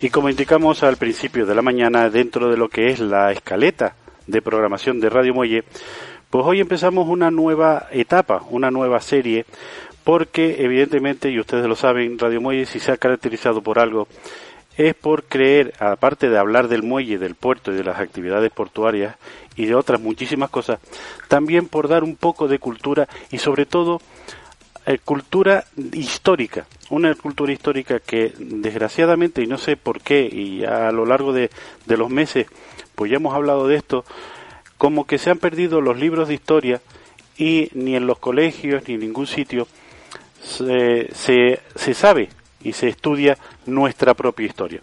Y como indicamos al principio de la mañana, dentro de lo que es la escaleta de programación de Radio Muelle, pues hoy empezamos una nueva etapa, una nueva serie, porque evidentemente, y ustedes lo saben, Radio Muelle si se ha caracterizado por algo, es por creer, aparte de hablar del muelle, del puerto y de las actividades portuarias y de otras muchísimas cosas, también por dar un poco de cultura y sobre todo eh, cultura histórica, una cultura histórica que desgraciadamente, y no sé por qué, y a lo largo de, de los meses, pues ya hemos hablado de esto, como que se han perdido los libros de historia y ni en los colegios ni en ningún sitio se, se, se sabe y se estudia nuestra propia historia.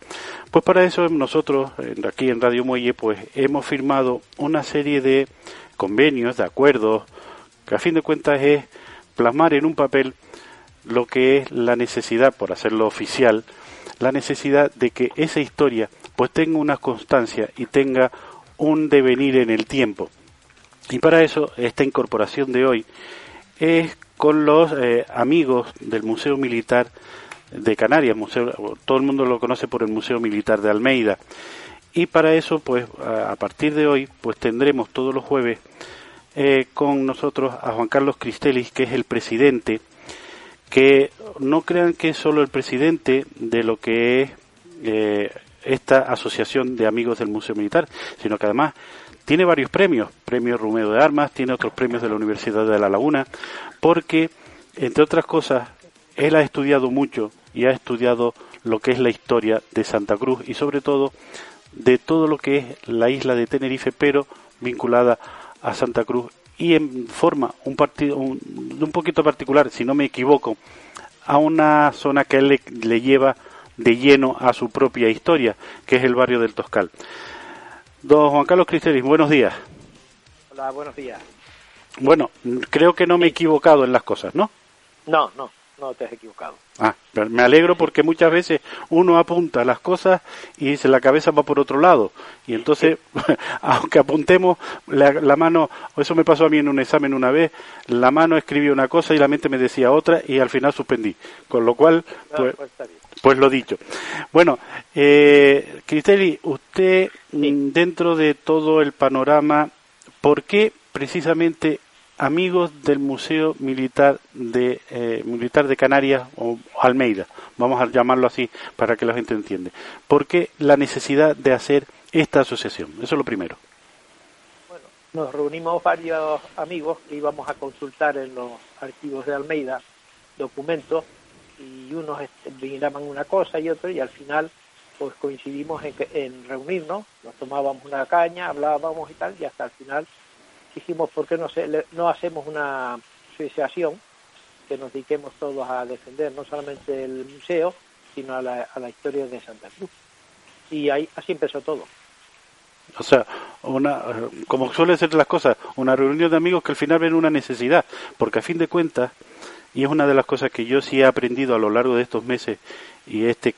Pues para eso nosotros aquí en Radio Muelle pues hemos firmado una serie de convenios, de acuerdos, que a fin de cuentas es plasmar en un papel lo que es la necesidad, por hacerlo oficial, la necesidad de que esa historia pues tenga una constancia y tenga un devenir en el tiempo. Y para eso esta incorporación de hoy es con los eh, amigos del Museo Militar de Canarias, museo, todo el mundo lo conoce por el Museo Militar de Almeida. Y para eso, pues a partir de hoy, pues tendremos todos los jueves eh, con nosotros a Juan Carlos Cristelis, que es el presidente, que no crean que es solo el presidente de lo que es eh, esta asociación de amigos del Museo Militar, sino que además tiene varios premios, premio Rumeo de Armas, tiene otros premios de la Universidad de La Laguna, porque, entre otras cosas, él ha estudiado mucho y ha estudiado lo que es la historia de Santa Cruz y sobre todo de todo lo que es la isla de Tenerife, pero vinculada a Santa Cruz y en forma un partido un, un poquito particular, si no me equivoco, a una zona que él le, le lleva de lleno a su propia historia, que es el barrio del Toscal. Don Juan Carlos Cristelis, buenos días. Hola, buenos días. Bueno, creo que no me he equivocado en las cosas, ¿no? No, no, no te has equivocado. Ah, pero me alegro porque muchas veces uno apunta las cosas y se la cabeza va por otro lado. Y entonces, aunque apuntemos la, la mano, eso me pasó a mí en un examen una vez, la mano escribía una cosa y la mente me decía otra y al final suspendí. Con lo cual, No, pues, pues pues lo dicho. Bueno, eh, Cristeli, usted mm, dentro de todo el panorama, ¿por qué precisamente amigos del Museo Militar de eh, Militar de Canarias o Almeida, vamos a llamarlo así para que la gente entienda? ¿Por qué la necesidad de hacer esta asociación? Eso es lo primero. Bueno, nos reunimos varios amigos que íbamos a consultar en los archivos de Almeida documentos y unos miraban una cosa y otro y al final pues coincidimos en, en reunirnos, nos tomábamos una caña, hablábamos y tal y hasta el final dijimos por qué no, se, no hacemos una asociación que nos dediquemos todos a defender no solamente el museo sino a la, a la historia de Santa Cruz y ahí así empezó todo. O sea, una, como suele ser las cosas, una reunión de amigos que al final ven una necesidad, porque a fin de cuentas, y es una de las cosas que yo sí he aprendido a lo largo de estos meses y este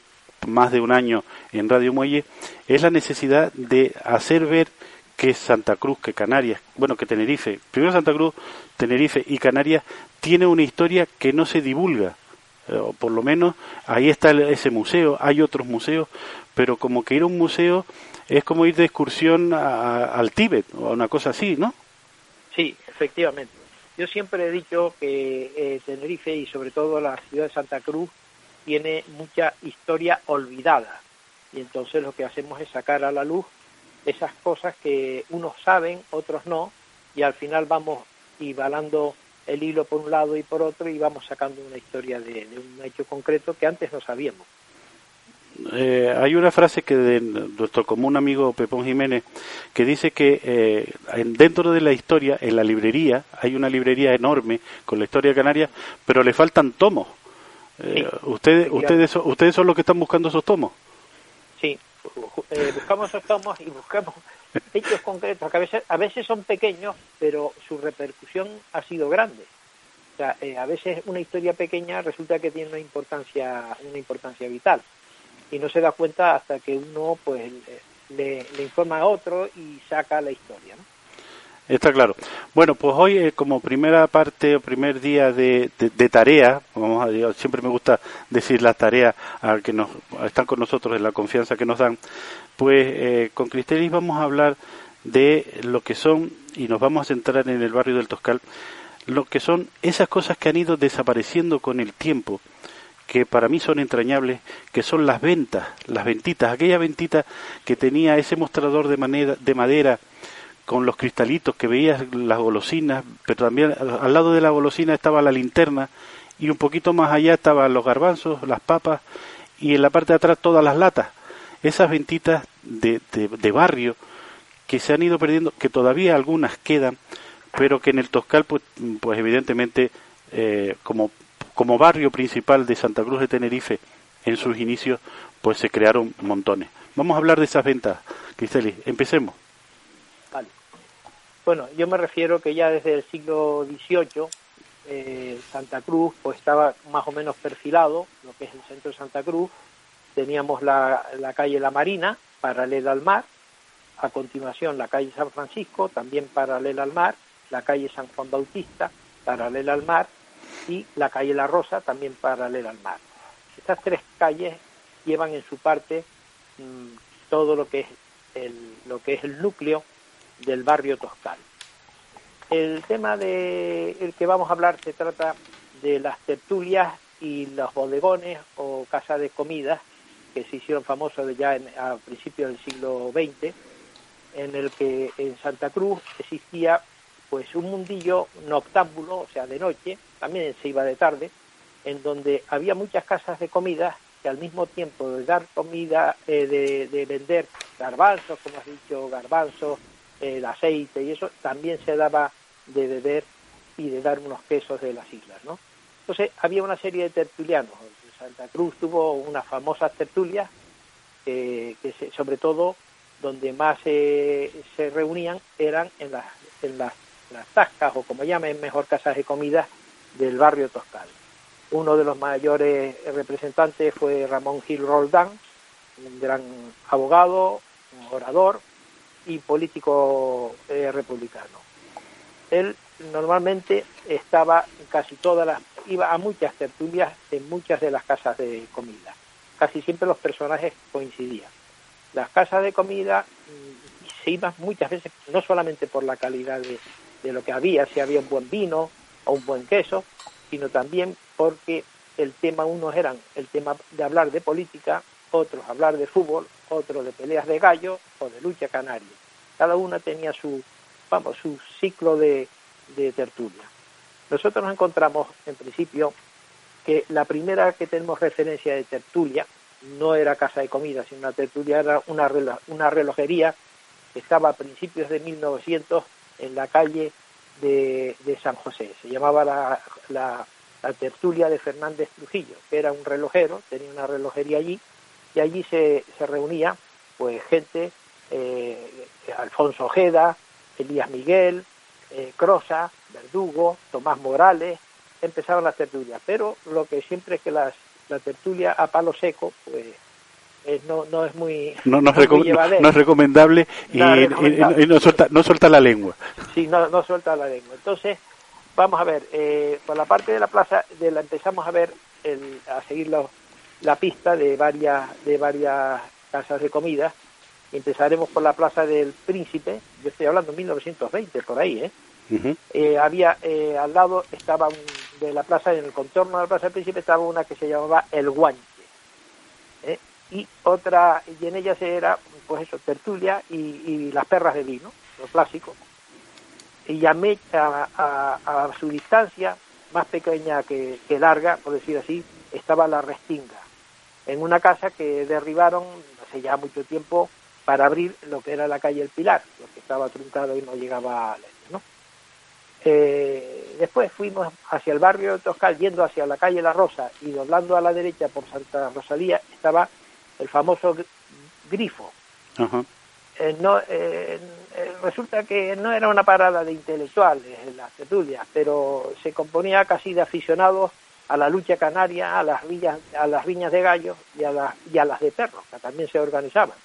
más de un año en Radio Muelle, es la necesidad de hacer ver que Santa Cruz, que Canarias, bueno, que Tenerife, primero Santa Cruz, Tenerife y Canarias, tiene una historia que no se divulga. Eh, por lo menos ahí está ese museo, hay otros museos, pero como que ir a un museo es como ir de excursión a- al Tíbet o a una cosa así, ¿no? Sí, efectivamente. Yo siempre he dicho que eh, Tenerife y sobre todo la ciudad de Santa Cruz tiene mucha historia olvidada y entonces lo que hacemos es sacar a la luz esas cosas que unos saben, otros no y al final vamos igualando el hilo por un lado y por otro y vamos sacando una historia de, de un hecho concreto que antes no sabíamos. Eh, hay una frase que de nuestro común amigo Pepón Jiménez que dice que eh, en- dentro de la historia, en la librería, hay una librería enorme con la historia canaria, pero le faltan tomos. Eh, ustedes, ustedes, ustedes son los que están buscando esos tomos. Sí, eh, buscamos tomos y buscamos hechos concretos, que a veces, a veces son pequeños, pero su repercusión ha sido grande. O sea, eh, a veces una historia pequeña resulta que tiene una importancia, una importancia vital y no se da cuenta hasta que uno pues le, informa a otro y saca la historia. Está claro. Bueno, pues hoy eh, como primera parte o primer día de, tarea, vamos a siempre me gusta decir las tareas a que nos están con nosotros en la confianza que nos dan, pues eh, con Cristelis vamos a hablar de lo que son y nos vamos a centrar en el barrio del Toscal, lo que son esas cosas que han ido desapareciendo con el tiempo que para mí son entrañables, que son las ventas, las ventitas, aquella ventita que tenía ese mostrador de, de madera con los cristalitos que veías las golosinas, pero también al lado de la golosina estaba la linterna y un poquito más allá estaban los garbanzos, las papas y en la parte de atrás todas las latas. Esas ventitas de, de, de barrio que se han ido perdiendo, que todavía algunas quedan, pero que en el Toscal, pues, pues evidentemente, eh, como, como barrio principal de Santa Cruz de Tenerife, en sus inicios, pues se crearon montones. Vamos a hablar de esas ventas, Cristeli. Empecemos. Bueno, yo me refiero que ya desde el siglo XVIII eh, Santa Cruz pues estaba más o menos perfilado, lo que es el centro de Santa Cruz. Teníamos la, la calle La Marina, paralela al mar. A continuación la calle San Francisco, también paralela al mar. La calle San Juan Bautista, paralela al mar. Y la calle La Rosa, también paralela al mar. Estas tres calles llevan en su parte mm, todo lo que es el, lo que es el núcleo del barrio Toscal. El tema de el que vamos a hablar se trata de las tertulias y los bodegones o casas de comida que se hicieron famosos ya en- a principios del siglo XX, en el que en Santa Cruz existía pues un mundillo noctámbulo, o sea, de noche, también se iba de tarde, en donde había muchas casas de comida que al mismo tiempo de dar comida, eh, de, de vender garbanzos, como has dicho, garbanzos, el aceite y eso, también se daba de beber y de dar unos quesos de las islas, ¿no? Entonces había una serie de tertulianos. Santa Cruz tuvo unas famosas tertulias que se- sobre todo donde más eh, se reunían eran en las, en las, las tascas o como llamen mejor casas de comida del barrio Toscal. Uno de los mayores representantes fue Ramón Gil Roldán, un gran abogado, un orador y político eh, republicano. Él normalmente estaba casi todas las, iba a muchas tertulias en muchas de las casas de comida. Casi siempre los personajes coincidían. Las casas de comida mm, se iban muchas veces, no solamente por la calidad de, de lo que había, si había un buen vino o un buen queso, sino también porque el tema, unos eran el tema de hablar de política, otros hablar de fútbol, otros de peleas de gallo o de lucha canaria. Cada una tenía su, vamos, su ciclo de, de tertulia. Nosotros nos encontramos, en principio, que la primera que tenemos referencia de tertulia no era casa de comida, sino una tertulia era una, una relojería que estaba a principios de 1900 en la calle de, de San José. Se llamaba la, la- la tertulia de Fernández Trujillo, que era un relojero, tenía una relojería allí, y allí se, se reunía pues gente, eh, Alfonso Ojeda, Elías Miguel, eh, Crosa, Verdugo, Tomás Morales, empezaban las tertulias, pero lo que siempre es que las, la tertulia a palo seco, pues no, no es muy, No, no, es muy no- es recomendable y, y- recomendable. y no, suelta, no suelta la lengua. Sí, no, no suelta la lengua. Entonces, vamos a ver, eh, por la parte de la plaza, de la empezamos a ver, el, a seguir los- la pista de varias, de varias casas de comida. Empezaremos por la plaza del Príncipe, yo estoy hablando de 1920, por ahí, ¿eh? Eh, había eh, al lado estaba un- de la plaza en el contorno de la plaza del Príncipe estaba una que se llamaba el Guanche ¿eh? y otra y en ella se era pues eso tertulia y, y las perras de vino lo clásico y llamé a, a- a su distancia más pequeña que, que larga por decir así estaba la restinga en una casa que derribaron hace ya mucho tiempo para abrir lo que era la calle El Pilar lo que estaba truncado y no llegaba a ¿no? Eh, después fuimos hacia el barrio de Toscal, yendo hacia la calle La Rosa y doblando a la derecha por Santa Rosalía, estaba el famoso gr- grifo. Eh, no, eh, eh, resulta que no era una parada de intelectuales en las tertulias, pero se componía casi de aficionados a la lucha canaria, a las riñas, a las riñas de gallos y a, las, y a las de perros, que también se organizaban.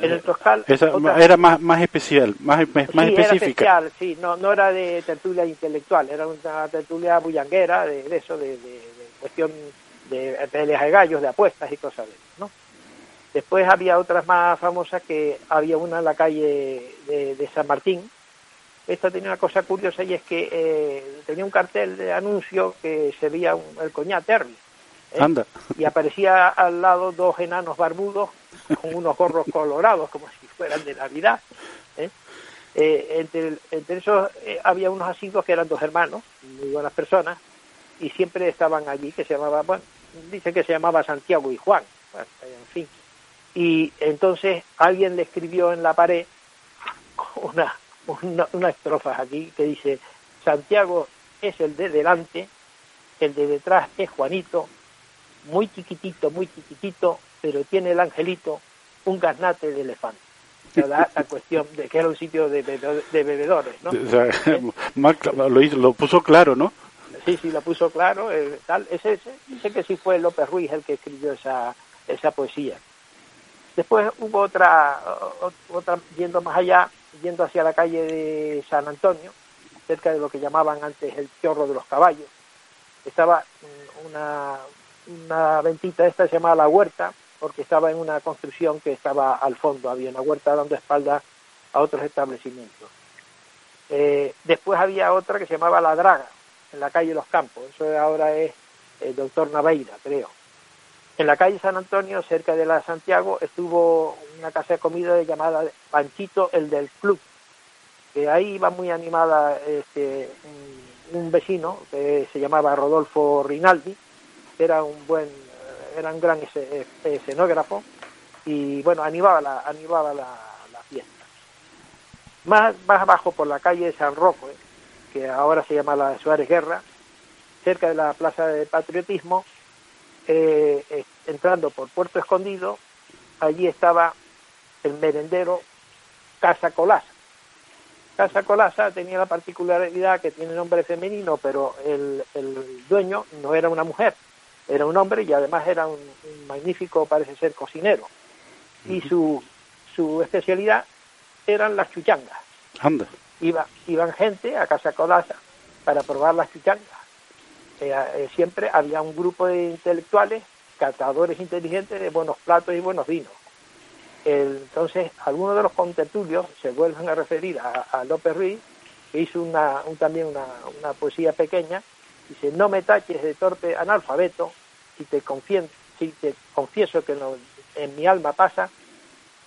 En el Toscal, Esa otra- era más, más especial, más, más Sí, era específica. especial, sí, no, no era de tertulia intelectual, era una tertulia bullanguera de, de eso, de, de- de cuestión de peleas de gallos, de apuestas y cosas de eso, ¿no? Después había otras más famosas que había una en la calle de San Martín. Esta tenía una cosa curiosa y es que eh, tenía un cartel de anuncio que se veía un- el coñac Terry. ¿eh? Anda. y aparecía al lado dos enanos barbudos con unos gorros colorados como si fueran de Navidad. ¿eh? Entre, entre esos había unos asiduos que eran dos hermanos, muy buenas personas, y siempre estaban allí, que se llamaba, bueno, dice que se llamaba Santiago y Juan, bueno, en fin. Y entonces alguien le escribió en la pared una, una, unas estrofas aquí que dice, Santiago es el de delante, el de detrás es Juanito, muy chiquitito, muy chiquitito, pero tiene el angelito un garnate de elefante. La, la cuestión de que era un sitio de, bebe- de bebedores, ¿no? O sea, cla- lo, hizo- lo puso claro, ¿no? Sí, sí, lo puso claro, eh, tal, ese, ese, dice que sí fue López Ruiz el que escribió esa, esa poesía. Después hubo otra, otra, yendo más allá, yendo hacia la calle de San Antonio, cerca de lo que llamaban antes el chorro de los caballos. Estaba mm, una, una ventita esta se llamaba La Huerta, porque estaba en una construcción que estaba al fondo, había una huerta dando espalda a otros establecimientos. Eh, después había otra que se llamaba La Draga, en la calle Los Campos, eso ahora es el doctor Naveira, creo. En la calle San Antonio, cerca de la Santiago, estuvo una casa de comida llamada Panchito, el del Club, que ahí iba muy animada este, un, vecino que se llamaba Rodolfo Rinaldi, era un buen, gran esce- escenógrafo, y bueno, animaba la, animaba la, fiesta. Más, más abajo por la calle San Roque, que ahora se llama la Suárez Guerra, cerca de la Plaza de Patriotismo, eh, eh, entrando por Puerto Escondido, allí estaba el merendero Casa Colasa. Casa Colasa tenía la particularidad que tiene nombre femenino, pero el, el dueño no era una mujer, era un hombre y además era un, un magnífico, parece ser, cocinero. Y su, su especialidad eran las chuchangas Anda. iba, iban gente a Casa Colasa para probar las chuchangas. Eh, eh, siempre había un grupo de intelectuales, catadores inteligentes de buenos platos y buenos vinos. Entonces, algunos de los contertulios se vuelven a referir a, a López Ruiz, que hizo una, un- también una, una poesía pequeña, dice, no me taches de torpe analfabeto, si te, confien- si te confieso que en mi alma pasa,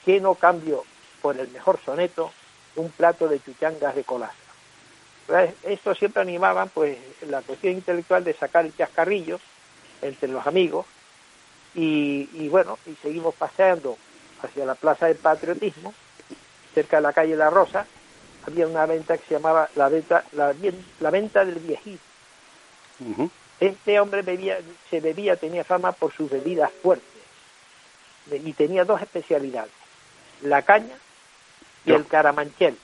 que no cambio por el mejor soneto un plato de chuchangas de colaza. Esto siempre animaban pues la cuestión intelectual de sacar el chascarrillo entre los amigos y, y bueno, y seguimos paseando hacia la Plaza del Patriotismo, cerca de la calle La Rosa, había una venta que se llamaba la venta, la, venta del viejito. Este hombre bebía, se bebía, tenía fama por sus bebidas fuertes y tenía dos especialidades, la caña y Yo. el caramanchel.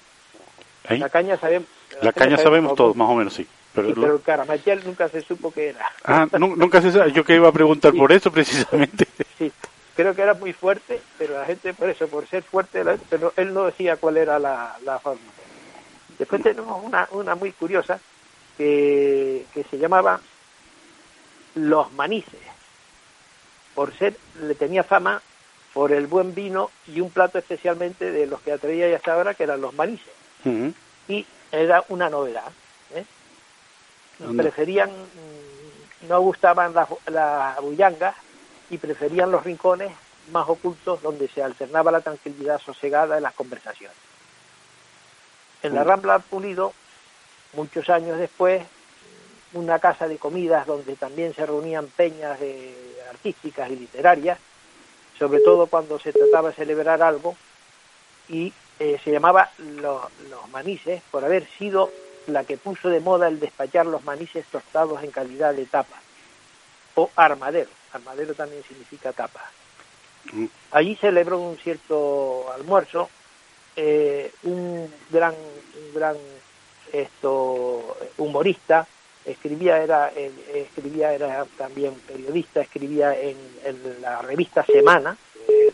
La caña sabemos, La caña sabemos todos, más o menos, sí. Pero, Sí, lo- pero el caramanchel nunca se supo qué era. Ah, nu- nunca se sabe. Yo que iba a preguntar Sí. por eso precisamente. Sí, creo que era muy fuerte, pero la gente por eso, por ser fuerte, la- pero él no decía cuál era la, la forma. Después tenemos una, una muy curiosa que, que se llamaba Los Manices, por ser, le tenía fama por el buen vino y un plato especialmente de los que atraía ya hasta ahora, que eran los manices. Y era una novedad. ¿eh? Preferían, mm, no gustaban las las bullangas y preferían los rincones más ocultos donde se alternaba la tranquilidad sosegada de las conversaciones. En la Mm. Rambla Pulido, muchos años después, una casa de comidas donde también se reunían peñas de artísticas y literarias, sobre todo cuando se trataba de celebrar algo, y eh, se llamaba Lo- Los Manises por haber sido la que puso de moda el despachar los manices tostados en calidad de tapa, o armadero. Armadero también significa tapa. Mm. Allí celebró un cierto almuerzo eh, un gran, un gran esto humorista, escribía era eh, escribía era también periodista, escribía en, en la revista Semana,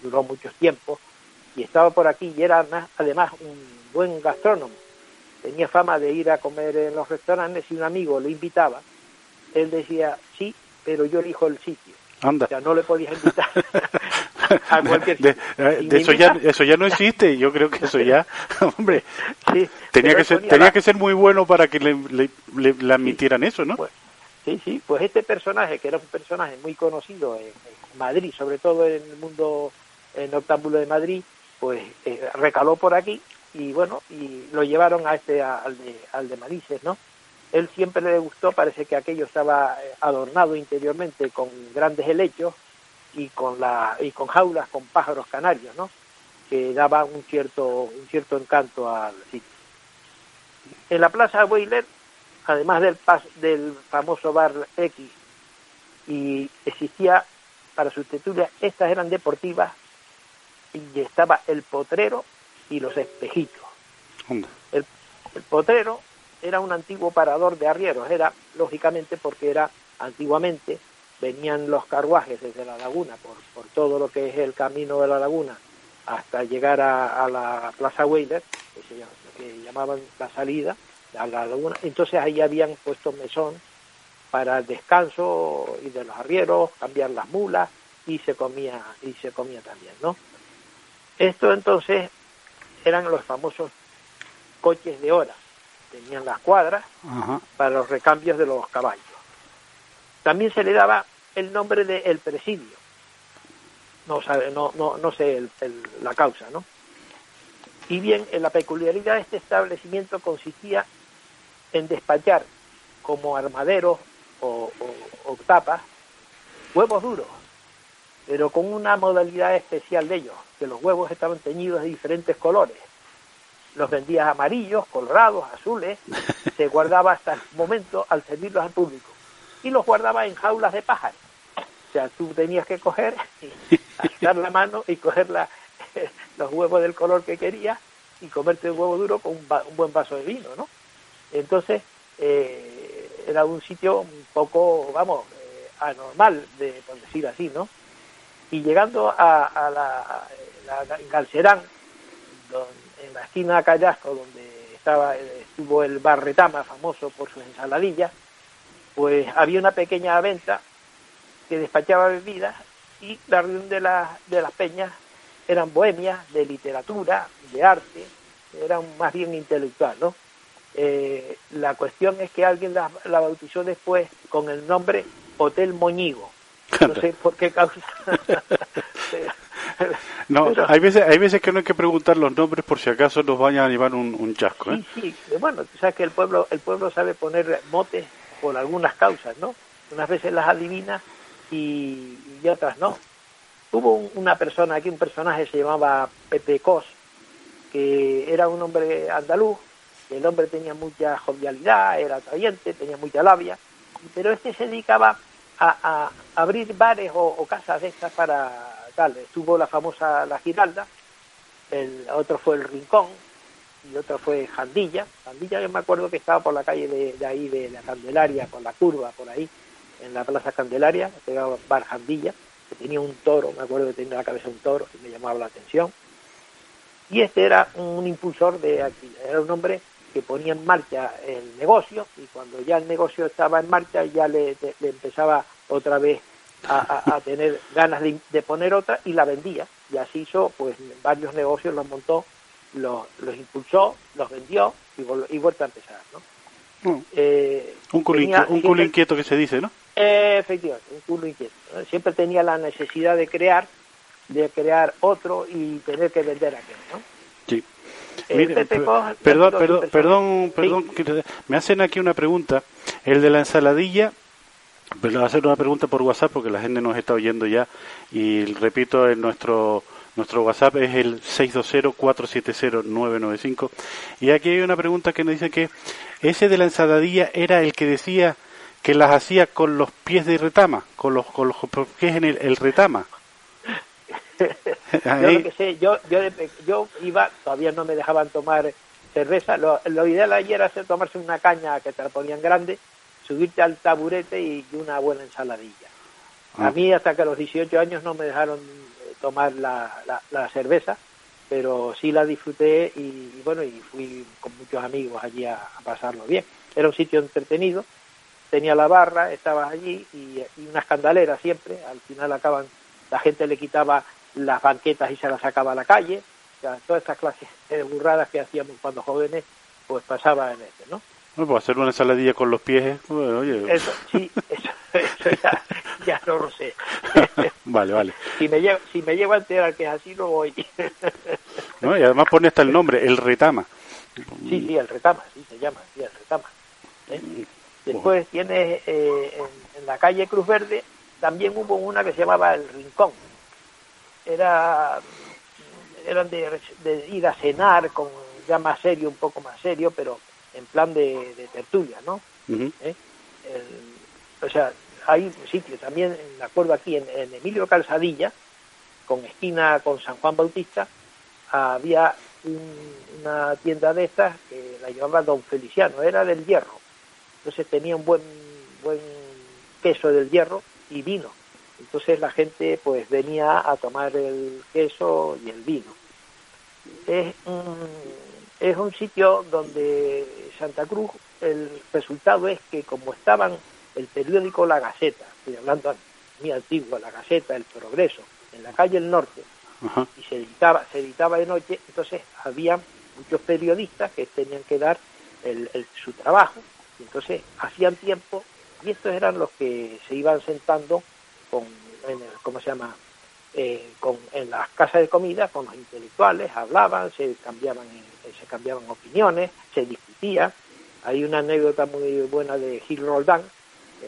duró mucho tiempo, y estaba por aquí y era además, un buen gastrónomo. Tenía fama de ir a comer en los restaurantes y un amigo lo invitaba. Él decía, sí, pero yo elijo el sitio. Anda. O sea, no le podías invitar a cualquier sitio. eh, de eso ya eso ya no existe yo creo que eso ya hombre Sí, tenía que ser tenía la- que ser muy bueno para que le, le, le- le admitieran eso no Pues, sí, sí, pues este personaje, que era un personaje muy conocido en, en Madrid, sobre todo en el mundo en noctámbulo de Madrid, pues eh, recaló por aquí y bueno, y lo llevaron a este, al de, al de ¿no? Él siempre le gustó, parece que aquello estaba eh, adornado interiormente con grandes helechos y con la y con jaulas con pájaros canarios, ¿no? Que daba un cierto un cierto encanto al sitio. En la Plaza Boiler además del, pas- del famoso bar X, y existía para sus tertulias, estas eran deportivas, y estaba el potrero y los espejitos. El, el potrero era un antiguo parador de arrieros, era lógicamente porque era antiguamente venían los carruajes desde la laguna por, por todo lo que es el camino de la laguna hasta llegar a, a la Plaza Weyler, que, se que llamaban la salida a la laguna. Entonces ahí habían puesto mesón para el descanso y de los arrieros, cambiar las mulas y se comía y se comía también, ¿no? Esto entonces eran los famosos coches de hora. Tenían las cuadras Ajá. para los recambios de los caballos. También se le daba el nombre de el presidio. No sabe, no, no, no sé el- el- la causa, ¿no? Y bien, en la peculiaridad de este establecimiento consistía en despachar como armaderos o, o- o tapas huevos duros, pero con una modalidad especial de ellos, que los huevos estaban teñidos de diferentes colores. Los vendías amarillos, colorados, azules, se guardaba hasta el momento al servirlos al público. Y los guardaba en jaulas de pájaros. O sea, tú tenías que coger, alzar la mano y coger la- los huevos del color que querías y comerte un huevo duro con un, va- un buen vaso de vino, ¿no? Entonces, eh, era un sitio un poco, vamos, eh, anormal, de, por decir así, ¿no? Y llegando a, la, la- Galcerán, en la esquina de Callasco, donde estaba, eh, estuvo el bar Retama, famoso por sus ensaladillas, pues había una pequeña venta que despachaba bebidas y la reunión de, las de las peñas eran bohemias de literatura, de arte, eran más bien intelectual, ¿no? Eh, la cuestión es que alguien la, la bautizó después con el nombre Hotel Moñigo. No sé por qué causa. No, Pero- hay veces, hay veces que no hay que preguntar los nombres por si acaso nos vayan a llevar un, un chasco, ¿eh? Sí, sí, bueno, tú sabes que el pueblo, el pueblo sabe poner motes por algunas causas, ¿no? Unas veces las adivina y, y otras no. Hubo un- una persona aquí, un personaje se llamaba Pepe Cos, que era un hombre andaluz, el hombre tenía mucha jovialidad, era atrayente, tenía mucha labia, pero este se dedicaba a, abrir bares o, casas de estas para tal. Estuvo la famosa La Giralda, el otro fue el Rincón y otro fue Jandilla. Jandilla yo me acuerdo que estaba por la calle de, ahí de la Candelaria, por la curva, por ahí, en la Plaza Candelaria, Bar Jandilla, que tenía un toro, me acuerdo que tenía en la cabeza un toro, que me llamaba la atención. Y este era un impulsor de actividad, era un hombre que ponía en marcha el negocio y cuando ya el negocio estaba en marcha ya le, le empezaba otra vez a, a- a tener ganas de, de poner otra y la vendía y así hizo pues varios negocios los montó los, los impulsó los vendió y, vol- y vuelta a empezar ¿no? Mm. Eh, Un culo, tenía un culo siempre- inquieto que se dice, ¿no? eh, efectivamente, un culo inquieto. ¿no? Siempre tenía la necesidad de crear, de crear otro y tener que vender aquel, ¿no? Sí. Mire, Cos, perdón, perdón, perdón, Sí. perdón, me hacen aquí una pregunta. El de la ensaladilla, pero le voy a hacer una pregunta por WhatsApp porque la gente nos está oyendo ya y repito, en nuestro Nuestro WhatsApp es el 620-470-995. Y aquí hay una pregunta que nos dice que ese de la ensaladilla era el que decía que las hacía con los pies de retama, con los, con los pies en el, el retama. Yo lo que sé, yo, yo, yo iba, todavía no me dejaban tomar cerveza, lo, lo ideal ayer era hacer, tomarse una caña que te la ponían grande, subirte al taburete y una buena ensaladilla. A Ah. mí hasta que a los 18 años no me dejaron eh, tomar la, la, la cerveza, pero sí la disfruté y, y bueno, y fui con muchos amigos allí a, a pasarlo bien. Era un sitio entretenido, tenía la barra, estabas allí y, y unas candaleras siempre, al final acaban, la gente le quitaba las banquetas y se las sacaba a la calle, o sea, todas estas clases de burradas que hacíamos cuando jóvenes, pues pasaba en este, ¿no? Bueno, pues hacer una ensaladilla con los pies, eh, bueno, oye, Eso, sí, eso, eso ya, ya no lo sé. vale, vale. si me llevo, si me llevo a enterar que es así, no voy. ¿No? Y además pone hasta el nombre, el retama. Sí, sí, el retama, sí se llama, sí, el retama. ¿eh? Después tienes eh, en, en la calle Cruz Verde, también hubo una que se llamaba El Rincón. Era, eran de, de ir a cenar con ya más serio, un poco más serio, pero en plan de, de tertulia, ¿no? ¿eh? El- o sea, hay un sitio también, me acuerdo aquí, en, en Emilio Calzadilla, con esquina con San Juan Bautista, había un- una tienda de estas que la llevaba Don Feliciano, era del hierro. Entonces tenía un buen, buen queso del hierro y vino. Entonces la gente pues venía a tomar el queso y el vino. Es un, es un sitio donde Santa Cruz, el resultado es que como estaban el periódico La Gaceta, estoy hablando muy antiguo, La Gaceta, El Progreso, en la calle El Norte, Ajá. y se editaba, se editaba de noche, entonces había muchos periodistas que tenían que dar el- el- su trabajo, y entonces hacían tiempo, y estos eran los que se iban sentando con, en ¿cómo se llama? Eh, con, en las casas de comida con los intelectuales, hablaban, se cambiaban, eh, se cambiaban opiniones, se discutía. Hay una anécdota muy buena de Gil Roldán,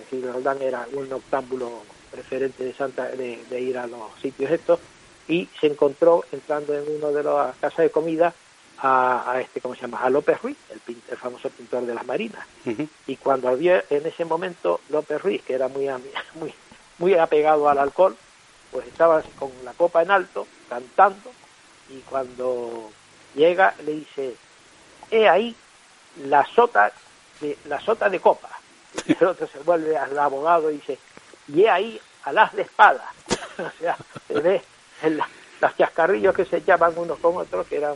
Gil Roldán era un octámbulo preferente de Santa de, de ir a los sitios estos, y se encontró entrando en una de las casas de comida a, a este, ¿cómo se llama? A López Ruiz, el, el famoso pintor de las marinas. Y cuando vio en ese momento López Ruiz, que era muy, muy, muy apegado al alcohol, pues estaba con la copa en alto, cantando, y cuando llega le dice, he ahí la sota de, la sota de copa. Y el otro se vuelve al abogado y dice, y he ahí al as de espada. o sea, se ve en la- los chascarrillos que se echaban unos con otros, que eran,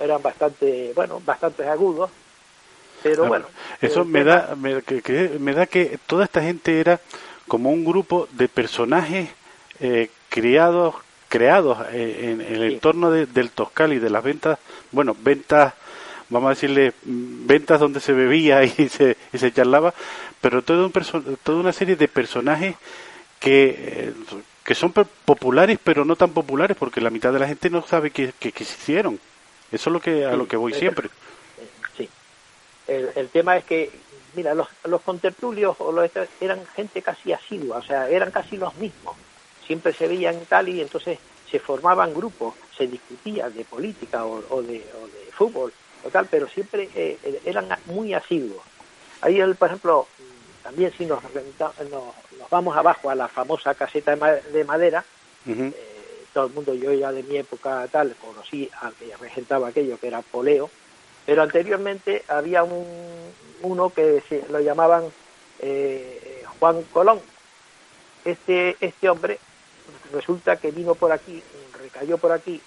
eran bastante, bueno, bastante agudos, pero Ah, bueno. Eso me da, me, que, que- me da que toda esta gente era como un grupo de personajes eh, criados, creados eh, en, en el Sí. entorno de- del Toscal y de las ventas, bueno, ventas, vamos a decirle, mm, ventas donde se bebía y se, y se charlaba, pero todo un perso- toda una serie de personajes que, eh, que son populares, pero no tan populares, porque la mitad de la gente no sabe que, que, que se hicieron. Eso es lo que, a Sí, lo que voy siempre. Sí. El, el tema es que, mira, los, los contertulios o los eran gente casi asidua, o sea, eran casi los mismos. Siempre se veían tal y entonces se formaban grupos, se discutía de política o, o de, o de fútbol o tal, pero siempre eh, eran muy asiduos. Ahí, el, por ejemplo, también si nos, nos, nos vamos abajo a la famosa caseta de, ma- de madera, eh, todo el mundo, yo ya de mi época tal, conocí al que regentaba aquello, que era Poleo, pero anteriormente había un, uno que se, lo llamaban eh, Juan Colón. Este, este hombre resulta que vino por aquí, recayó por aquí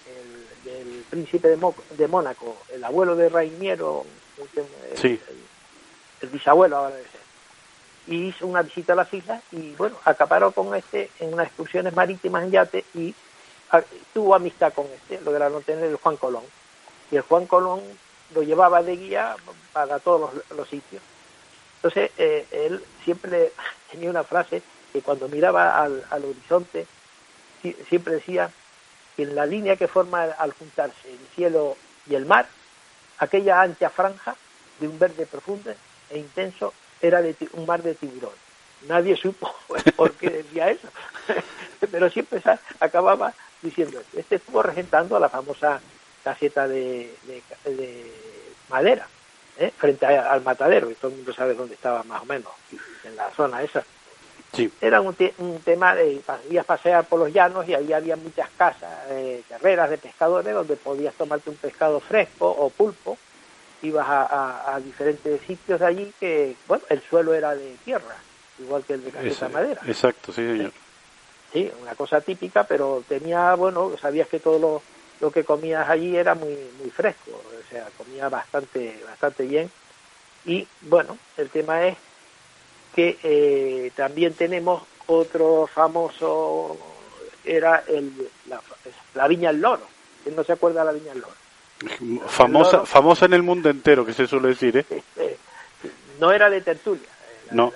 el, el príncipe de, Mo- de Mónaco, el abuelo de Rainiero, el, Sí. el- el bisabuelo ahora debe ser y hizo una visita a las islas y bueno, acaparó con este en unas excursiones marítimas en yate y tuvo amistad con este, lograron tener el Juan Colón. Y el Juan Colón lo llevaba de guía para todos los, sitios. Entonces, eh, él siempre tenía una frase que cuando miraba al, al horizonte, si- siempre decía que en la línea que forma al juntarse el cielo y el mar, aquella ancha franja de un verde profundo e intenso era de un mar de tiburón. Nadie supo por qué decía eso, pero siempre acababa diciendo esto. Este estuvo regentando a la famosa caseta de, de- de madera, ¿eh? frente a- al matadero, y todo el mundo sabe dónde estaba más o menos, en la zona esa. Sí. Era un, un tema de podías pasear por los llanos y ahí había muchas casas, eh, carreras de pescadores donde podías tomarte un pescado fresco o pulpo. Ibas a, a- a diferentes sitios de allí que, bueno, el suelo era de tierra, igual que el de caseta Esa- madera. Exacto, sí, señor. Sí, una cosa típica, pero tenía, bueno, sabías que todo lo, lo que comías allí era muy muy fresco, o sea, comía bastante bastante bien. Y bueno, el tema es que eh, también tenemos otro famoso, era el, la, la Viña del Loro. ¿Quién no se acuerda de la Viña del Loro? Famosa, loro. famosa en el mundo entero, que se suele decir, ¿eh? No era de tertulia. No.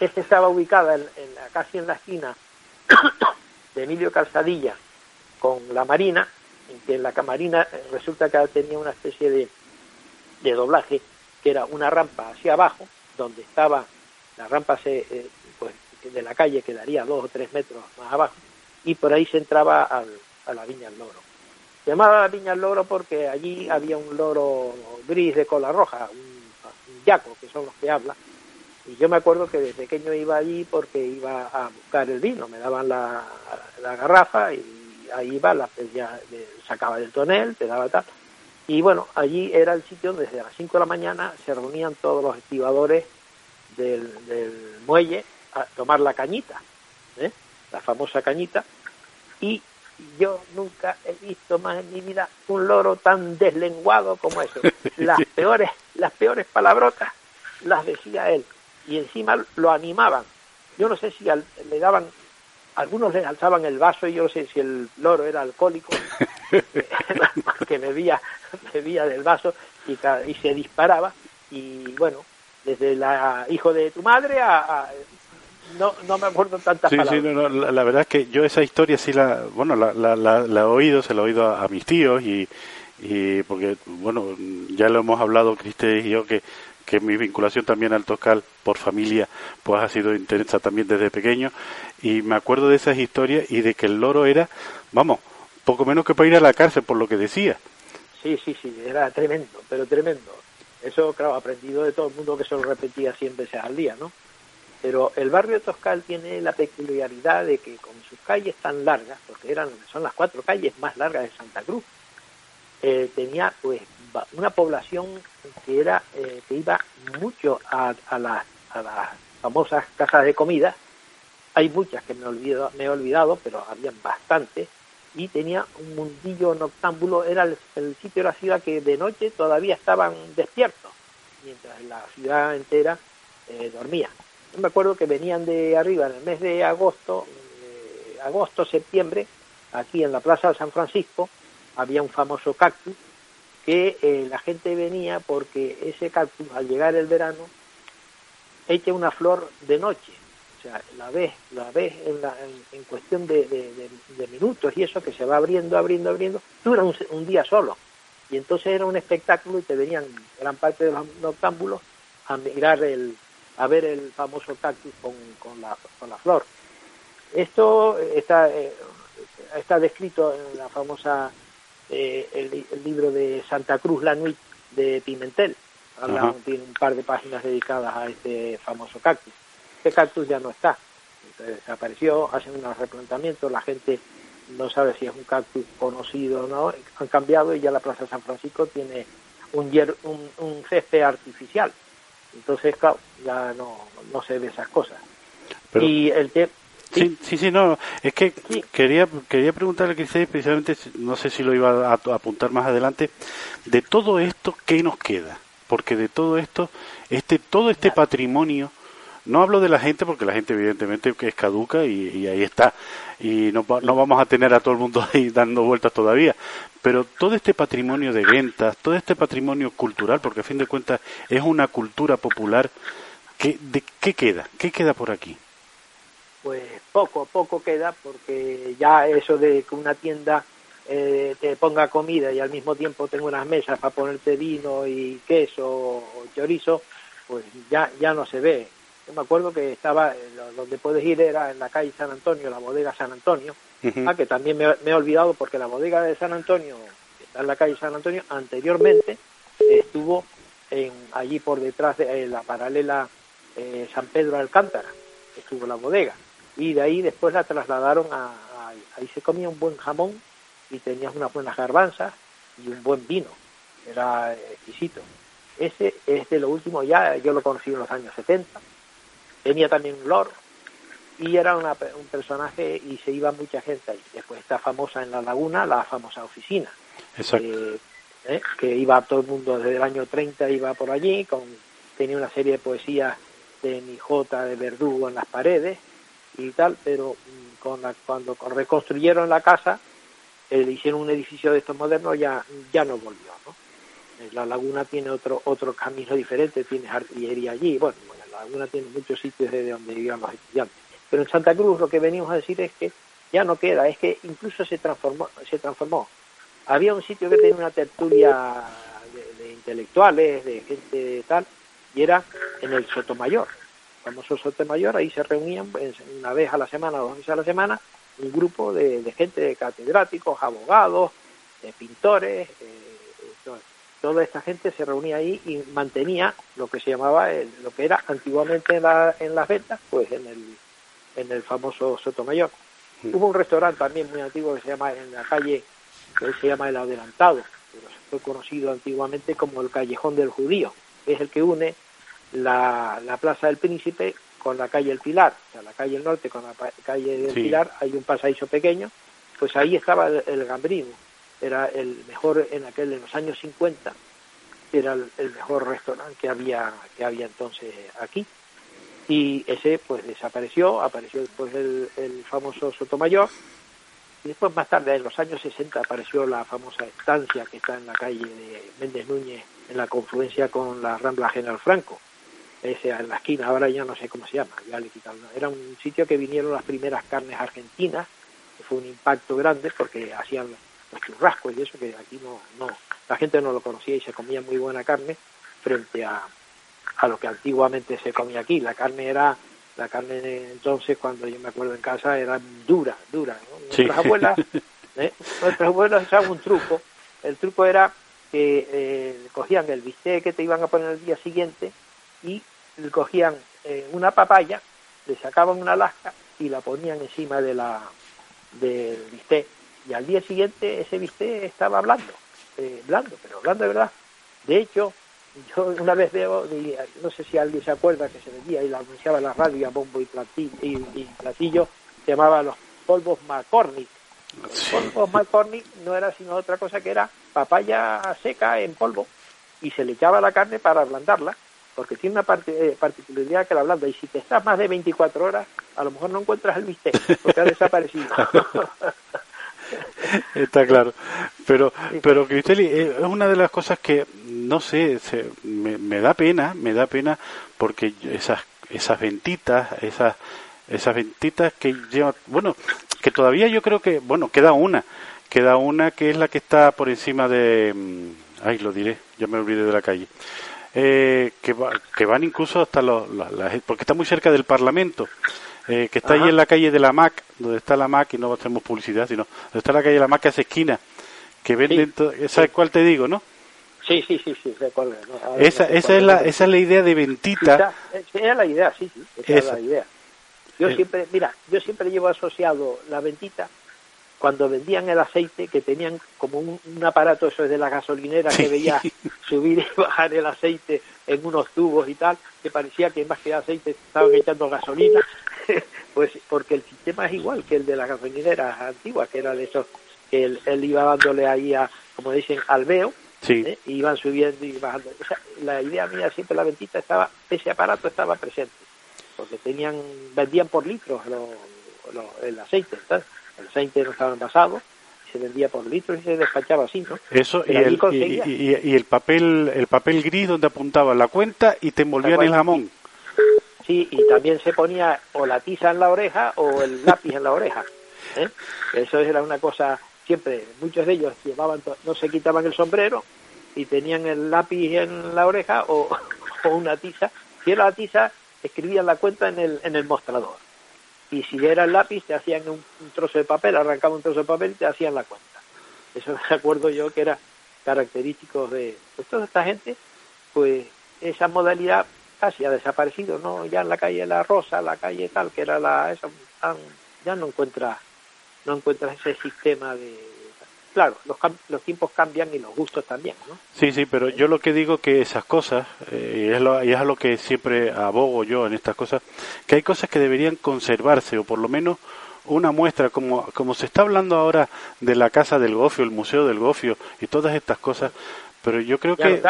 Esta estaba ubicada en, la- casi en la esquina de Emilio Calzadilla con la Marina, en que la Marina eh, resulta que tenía una especie de, doblaje que era una rampa hacia abajo, donde estaba la rampa se, eh, pues, de la calle quedaría dos o tres metros más abajo, y por ahí se entraba a la Viña del Loro. Se llamaba la Viña del Loro porque allí había un loro gris de cola roja, un, un yaco, que son los que hablan. Y yo me acuerdo que desde pequeño iba allí porque iba a buscar el vino, me daban la, la garrafa y ahí iba, la pedía, sacaba del tonel, te daba tal. Y bueno, allí era el sitio donde desde las 5 de la mañana se reunían todos los estibadores del, del muelle a tomar la cañita, ¿eh? la famosa cañita. Y yo nunca he visto más en mi vida un loro tan deslenguado como eso. Las peores, las peores palabrotas las decía él. Y encima lo animaban. Yo no sé si al- le daban, algunos le alzaban el vaso y yo no sé si el loro era alcohólico, porque bebía, bebía del vaso y, y se disparaba. Y bueno, desde la hijo de tu madre a, a- no, no me acuerdo tantas Sí, sí, no, no, la, la verdad es que yo esa historia sí la, bueno, la, la, la, la he oído, se la he oído a, a mis tíos y, y porque, bueno, ya lo hemos hablado, Cristel y yo, que, que mi vinculación también al Toscal por familia, pues ha sido intensa también desde pequeño y me acuerdo de esas historias y de que el loro era, vamos, poco menos que para ir a la cárcel por lo que decía. Sí, sí, sí, era tremendo, pero tremendo. Eso, claro, aprendido de todo el mundo que se lo repetía 100 veces al día, ¿no? Pero el barrio Toscal tiene la peculiaridad de que con sus calles tan largas, porque eran son las cuatro calles más largas de Santa Cruz, eh, tenía pues una población que era eh, que iba mucho a, a las a las famosas casas de comida. Hay muchas que me he olvidado, me he olvidado, pero habían bastantes y tenía un mundillo noctámbulo, era el, el sitio de la ciudad que de noche todavía estaban despiertos, mientras la ciudad entera eh, dormía. Yo me acuerdo que venían de arriba en el mes de agosto, eh, agosto, septiembre, aquí en la Plaza de San Francisco, había un famoso cactus que eh, la gente venía porque ese cactus al llegar el verano echa una flor de noche. O sea, la ves, la ves en, cuestión de minutos y eso que se va abriendo, abriendo, abriendo, dura un, un día solo. Y entonces era un espectáculo y te venían gran parte de los noctámbulos a mirar el, a ver el famoso cactus con, con, la, con la flor. Esto está, eh, está descrito en la famosa eh, el, li- el libro de Santa Cruz La Nuit de Pimentel. Habla- tiene un par de páginas dedicadas a este famoso cactus. Este cactus ya no está. Entonces, desapareció, hacen unos replantamientos, la gente no sabe si es un cactus conocido o no. Han cambiado y ya la Plaza San Francisco tiene un, hier- un, un césped artificial. Entonces, claro, ya no, no se ve esas cosas. Pero- y el que Sí, sí, sí, no, es que Sí. quería quería preguntarle a Cristel, precisamente, no sé si lo iba a, a apuntar más adelante, de todo esto, ¿qué nos queda? Porque de todo esto, este todo este patrimonio, no hablo de la gente, porque la gente evidentemente es caduca y, y ahí está, y no, no vamos a tener a todo el mundo ahí dando vueltas todavía, pero todo este patrimonio de ventas, todo este patrimonio cultural, porque a fin de cuentas es una cultura popular, ¿qué, de, ¿qué queda? ¿Qué queda por aquí? Pues poco, poco queda porque ya eso de que una tienda eh, te ponga comida y al mismo tiempo tenga unas mesas para ponerte vino y queso o chorizo, pues ya, ya no se ve. yo me acuerdo que estaba, eh, donde puedes ir era en la calle San Antonio, la bodega San Antonio, ah, que también me, me he olvidado porque la bodega de San Antonio, que está en la calle San Antonio, anteriormente estuvo en, allí por detrás de eh, la paralela eh, San Pedro Alcántara, estuvo la bodega. Y de ahí después la trasladaron a, a- ahí se comía un buen jamón y tenías unas buenas garbanzas y un buen vino. Era exquisito. Ese es de lo último ya, yo lo conocí en los años 70. Tenía también un loro y era una un personaje y se iba mucha gente ahí. Después está famosa en la laguna, la famosa oficina Exacto. eh, eh, que iba todo el mundo desde el año 30 iba por allí con tenía una serie de poesías de Mijota de Verdugo en las paredes y tal pero mm, con la- cuando con- reconstruyeron la casa eh, hicieron un edificio de estos modernos ya ya no volvió ¿no? Eh, la laguna tiene otro otro camino diferente tienes artillería allí bueno, bueno, la laguna tiene muchos sitios desde donde iban los estudiantes. Pero en Santa Cruz lo que venimos a decir es que ya no queda es que incluso se transformó se transformó. Había un sitio que tenía una tertulia de, intelectuales, de gente tal, y era en el Sotomayor, famoso Sotomayor, ahí se reunían pues, una vez a la semana, dos veces a la semana, un grupo de, de gente, de catedráticos, abogados, de pintores, eh, to- toda esta gente se reunía ahí y mantenía lo que se llamaba, el- lo que era antiguamente en, la- en las ventas, pues en el, en el famoso Sotomayor. Hubo un restaurante también muy antiguo que se llama en la calle, que hoy se llama El Adelantado, pero fue conocido antiguamente como el Callejón del Judío, que es el que une la, la Plaza del Príncipe con la calle El Pilar, o sea, la calle El Norte con la calle del Sí. Pilar, hay un pasadizo pequeño, pues ahí estaba el, el Gambrino, era el mejor en aquel, en los años 50, era el, el mejor restaurante que había, que había entonces aquí. Y ese pues desapareció, apareció después el, el famoso Sotomayor, y después más tarde, en los años 60, apareció la famosa estancia que está en la calle de Méndez Núñez, en la confluencia con la Rambla General Franco. Ese en la esquina, ahora ya no sé cómo se llama, ya le quitaron. Era un sitio que vinieron las primeras carnes argentinas, que fue un impacto grande porque hacían los churrascos y eso que aquí no, no, la gente no lo conocía y se comía muy buena carne frente a, a lo que antiguamente se comía aquí. La carne era, la carne entonces, cuando yo me acuerdo en casa, era dura, dura. ¿no? Sí. Nuestras abuelas, ¿eh? nuestras abuelas usaban un truco. El truco era que eh, cogían el bistec que te iban a poner el día siguiente y le cogían eh, una papaya, le sacaban una lasca y la ponían encima de la del bistec. Y al día siguiente ese bistec estaba blando, eh, blando, pero blando de verdad. De hecho, yo una vez veo, y no sé si alguien se acuerda que se vendía y la anunciaba en la radio a bombo y platillo, y, y platillo se llamaba los polvos McCormick. Los polvos McCormick no era sino otra cosa que era papaya seca en polvo y se le echaba la carne para ablandarla, porque tiene una eh, particularidad que la ablanda y si te estás más de 24 horas, a lo mejor no encuentras el bistec, porque ha desaparecido. Está claro. Pero, pero Cristeli, eh, es una de las cosas que, no sé, se- me, me da pena, me da pena porque esas, esas ventitas, esas, esas ventitas que llevan, bueno, que todavía yo creo que, bueno, queda una, queda una que es la que está por encima de, mm, ay, lo diré, ya me olvidé de la calle. Eh, que, va- que van incluso hasta los, la- porque está muy cerca del Parlamento, eh, que está ahí en la calle de la MAC, donde está la MAC y no hacemos publicidad, sino donde está la calle de la MAC que hace esquina, que venden, Sí, to- ¿sabes cuál te digo, no? Sí, sí, sí, sí. Ahora Esa, no esa cuál es la, esa es la idea de ventita, Esa, esa era la idea, sí, sí, esa Esa. era la idea. Yo Eh. siempre, mira, yo siempre llevo asociado la ventita cuando vendían el aceite, que tenían como un, un aparato, eso es de la gasolinera, que veía subir y bajar el aceite en unos tubos y tal, que parecía que más que aceite estaban echando gasolina, pues porque el sistema es igual que el de las gasolineras antiguas, que era de esos, que él, él iba dándole ahí a, como dicen, al veo, sí, ¿eh? y iban subiendo y bajando. O sea, la idea mía siempre la ventita estaba, ese aparato estaba presente, porque tenían, vendían por litros lo- lo- el aceite, ¿sabes? El aceite no estaba envasado, se vendía por litros y se despachaba así, ¿no? eso y el, y, y- y el papel, el papel gris donde apuntaba la cuenta y te envolvían el jamón. Sí, y también se ponía o la tiza en la oreja o el lápiz en la oreja. ¿eh? Eso era una cosa, siempre, muchos de ellos llevaban, no se quitaban el sombrero y tenían el lápiz en la oreja o, o una tiza. Si era la tiza, escribían la cuenta en el, en el mostrador. Y si era el lápiz, te hacían un, trozo de papel, arrancaban un trozo de papel y te hacían la cuenta. Eso me acuerdo yo que era característico de pues, toda esta gente, pues esa modalidad casi ha desaparecido, ¿no? Ya en la calle La Rosa, la calle tal, que era la esa, ya no encuentra no encuentras ese sistema de claro, los, los tiempos cambian y los gustos también, ¿no? Sí, sí, pero yo lo que digo que esas cosas, eh, y, es lo, y es a lo que siempre abogo yo en estas cosas, que hay cosas que deberían conservarse, o por lo menos una muestra, como, como se está hablando ahora de la Casa del Gofio, el Museo del Gofio y todas estas cosas, pero yo creo que,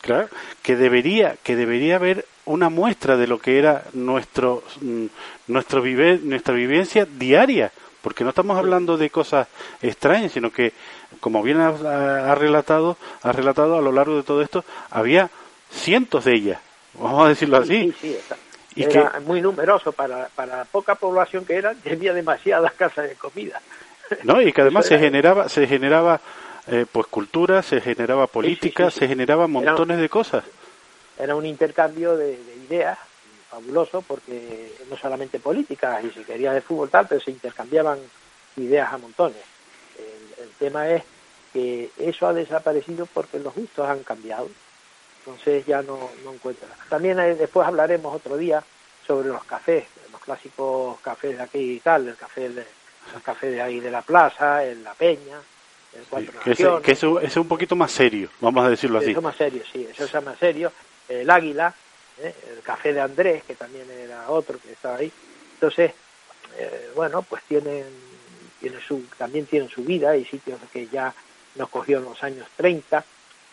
claro, que debería, que debería haber una muestra de lo que era nuestro, mm, nuestro vive, nuestra vivencia diaria, porque no estamos hablando de cosas extrañas, sino que, como bien ha, ha relatado, ha relatado a lo largo de todo esto, había cientos de ellas, vamos a decirlo así. Sí, sí, está. Y era muy numeroso para, para la poca población que era, tenía demasiadas casas de comida. ¿no? Y que además se era- generaba, se generaba eh, pues cultura, se generaba política, sí, sí. se generaba montones de cosas. Era un intercambio de, de ideas fabuloso porque no solamente políticas y se quería de fútbol tal, pero se intercambiaban ideas a montones. El, el tema es que eso ha desaparecido porque los gustos han cambiado. Entonces ya no, no encuentras. También eh, después hablaremos otro día sobre los cafés, los clásicos cafés de aquí y tal, el café de, el café de ahí de la plaza, en la peña, el Cuatro Que, Naciones. que eso, eso es un poquito más serio, vamos a decirlo así. Eso más serio, sí, eso es más serio. El Águila, ¿eh? el Café de Andrés, que también era otro que estaba ahí. Entonces, eh, bueno, pues tienen, tienen su, también tienen su vida. Hay sitios que ya nos cogió en los años 30,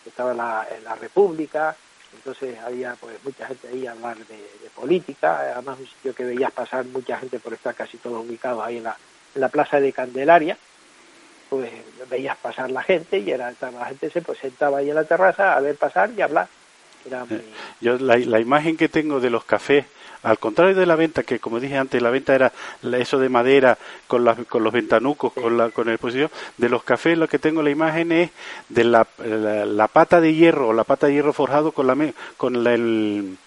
que estaba la, en la República, entonces había pues mucha gente ahí a hablar de, de política, además un sitio que veías pasar mucha gente por estar casi todos ubicados ahí en la, en la plaza de Candelaria, pues veías pasar la gente y era la gente se pues sentaba ahí en la terraza a ver pasar y hablar. Era muy, Yo la, la imagen que tengo de los cafés, al contrario de la venta, que como dije antes, la venta era eso de madera con, las- con los ventanucos, con la con el posición, de los cafés lo que tengo la imagen es de la, la, la pata de hierro, o la pata de hierro forjado con la con la- el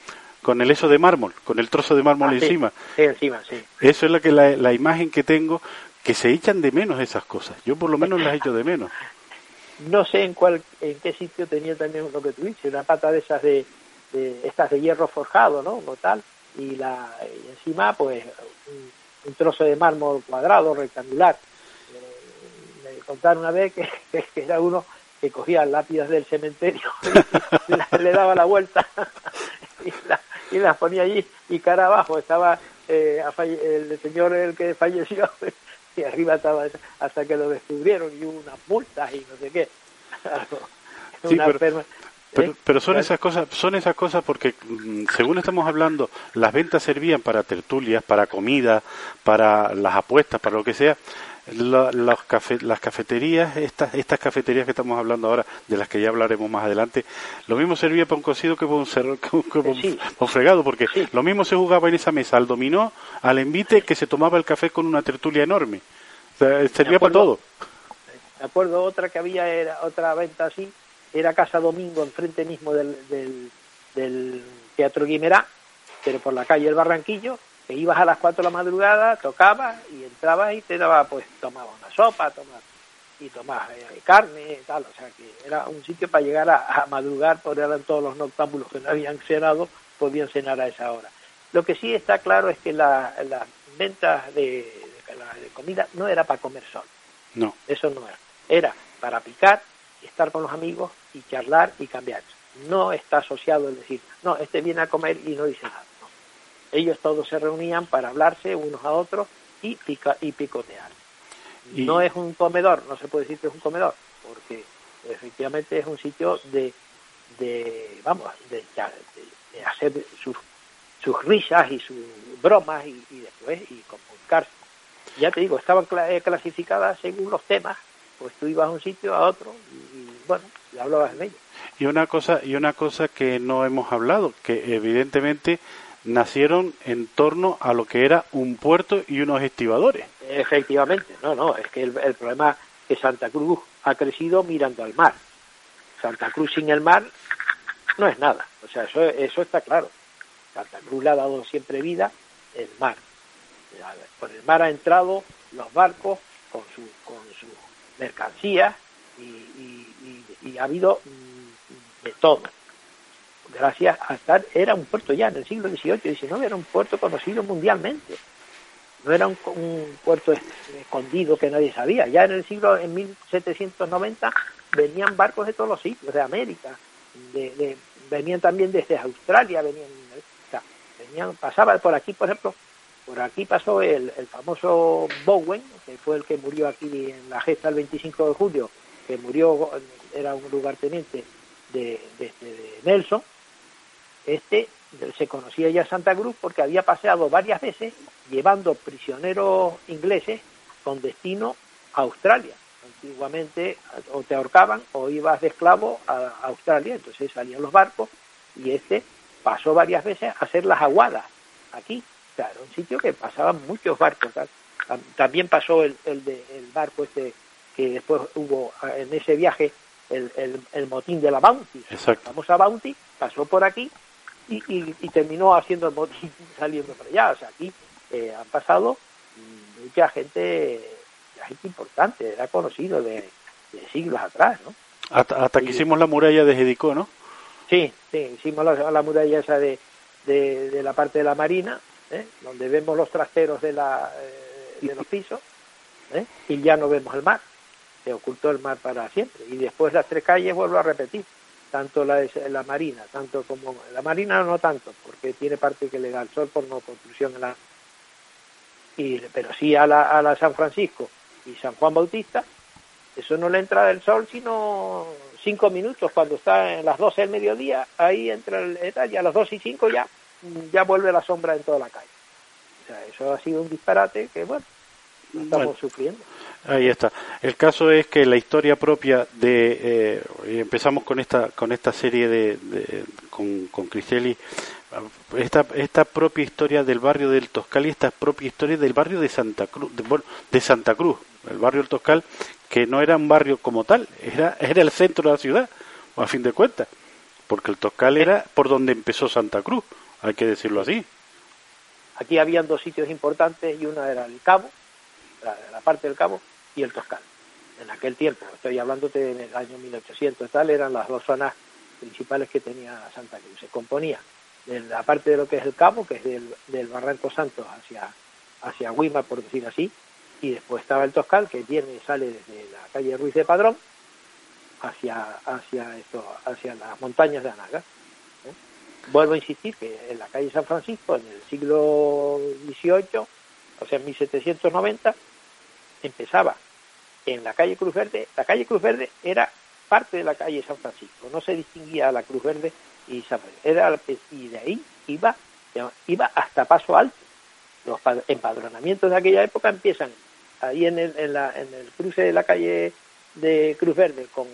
con el eso de mármol, con el trozo de mármol Ah, encima. sí, encima, sí. Eso es la que la, la imagen que tengo que se echan de menos esas cosas. Yo por lo menos las echo de menos. No sé en cuál, en qué sitio tenía también lo que tú una pata de esas de, estas de hierro forjado, ¿no? O tal, y la y encima pues un, trozo de mármol cuadrado, rectangular. Eh, me contaron una vez que, era uno que cogía lápidas del cementerio y le daba la vuelta y, la- y las ponía allí y cara abajo estaba eh, el señor el que falleció y arriba estaba hasta que lo descubrieron y hubo unas multas y no sé qué Sí, pero- perma- Pero, ¿eh? pero son esas cosas, son esas cosas porque mm, según estamos hablando, las ventas servían para tertulias, para comida, para las apuestas, para lo que sea. La- cafe- las cafeterías, estas, estas cafeterías que estamos hablando ahora, de las que ya hablaremos más adelante, lo mismo servía para un cocido que para un, cerro- que para un- Sí. para un fregado, porque Sí. lo mismo se jugaba en esa mesa al dominó, al envite, que se tomaba el café con una tertulia enorme. O sea, servía para todo. Me acuerdo otra que había, era otra venta así, era Casa Domingo, enfrente mismo del, del, del Teatro Guimerá, pero por la calle El Barranquillo, que ibas a las 4 de la madrugada, tocabas y entrabas y te daba, pues tomabas una sopa, tomabas, y tomabas eh, carne y tal, o sea que era un sitio para llegar a, a madrugar, porque eran todos los noctámbulos que no habían cenado, podían cenar a esa hora. Lo que sí está claro es que la- las ventas de, de la- de comida no era para comer solo. No. Eso no era. Era para picar, estar con los amigos y charlar y cambiar. No está asociado el decir, no, este viene a comer y no dice nada. Ellos todos se reunían para hablarse unos a otros y, pica, y picotear. Y- No es un comedor, no se puede decir que es un comedor, porque efectivamente es un sitio de, de vamos, de, de- de hacer sus, sus risas y sus bromas y, y después y comunicarse. Ya te digo, estaban eh, clasificadas según los temas, pues tú ibas a un sitio a otro y, y, bueno, y hablabas de ellos. Y una cosa y una cosa que no hemos hablado, que evidentemente nacieron en torno a lo que era un puerto y unos estibadores. Efectivamente, no, no, es que el, problema es que Santa Cruz ha crecido mirando al mar. Santa Cruz sin el mar no es nada, o sea, eso, eso está claro. Santa Cruz le ha dado siempre vida el mar. Por el mar ha entrado los barcos con su, con su mercancías y, y- y- y ha habido mm, de todo. Gracias a estar, era un puerto ya en el siglo XVIII y XIX, era un puerto conocido mundialmente. No era un, puerto es- escondido que nadie sabía. Ya en el siglo, en 1790, venían barcos de todos los sitios, de América, venían también desde Australia, venían, o sea, venían, pasaba por aquí, por ejemplo, por aquí pasó el, famoso Bowen, que fue el que murió aquí en la gesta el 25 de julio, que murió, era un lugarteniente de, de, de Nelson. Este se conocía ya Santa Cruz porque había paseado varias veces llevando prisioneros ingleses con destino a Australia. Antiguamente o te ahorcaban o ibas de esclavo a Australia, entonces salían los barcos y este pasó varias veces a hacer las aguadas aquí. Era un sitio que pasaban muchos barcos. tal. También pasó el, el, de- el barco este que después hubo ah, en ese viaje el, el, el motín de la Bounty. Exacto. La famosa Bounty pasó por aquí y, y- y terminó haciendo el motín saliendo por allá. O sea, aquí eh, han pasado mucha gente, gente importante, era conocido de, de siglos atrás, ¿no? Hasta, hasta que hicimos la muralla de Jericó, ¿no? Sí, sí, hicimos la, la muralla esa de, de, de la parte de la marina, ¿eh? donde vemos los trasteros de, la, eh, de los pisos, ¿eh? y ya no vemos el mar. Se ocultó el mar para siempre. Y después las tres calles, vuelvo a repetir, tanto la, la marina, tanto como la marina no tanto, porque tiene parte que le da el sol por no construcción en la y, pero sí a la, a la San Francisco y San Juan Bautista, eso no le entra el sol sino cinco minutos cuando está en las 12 del mediodía, ahí entra el y a las 2 y 5 ya, ya vuelve la sombra en toda la calle. O sea, eso ha sido un disparate que, bueno, lo estamos Bueno. sufriendo. Ahí está. El caso es que la historia propia de eh, empezamos con esta con esta serie de, con, con Cristelli esta esta propia historia del barrio del Toscal y esta propia historia del barrio de Santa Cruz de, bueno, de Santa Cruz el barrio del Toscal que no era un barrio como tal era era el centro de la ciudad a fin de cuentas porque el Toscal era por donde empezó Santa Cruz hay que decirlo así Aquí habían dos sitios importantes y uno era el Cabo, la parte del Cabo, y el Toscal. En aquel tiempo, estoy hablándote del año 1800, tal, eran las dos zonas principales que tenía Santa Cruz. Se componía de la parte de lo que es el Cabo, que es del, Barranco Santos hacia, hacia Guima, por decir así, y después estaba el Toscal, que viene sale desde la calle Ruiz de Padrón hacia, hacia, esto, hacia las montañas de Anaga. Vuelvo a insistir que en la calle San Francisco, en el siglo XVIII, o sea, en 1790, empezaba en la calle Cruz Verde. La calle Cruz Verde era parte de la calle San Francisco, no se distinguía la Cruz Verde y San Francisco. Era, y de ahí iba, iba hasta Paso Alto. Los pa- empadronamientos de aquella época empiezan ahí en el, en, la- en el cruce de la calle de Cruz Verde con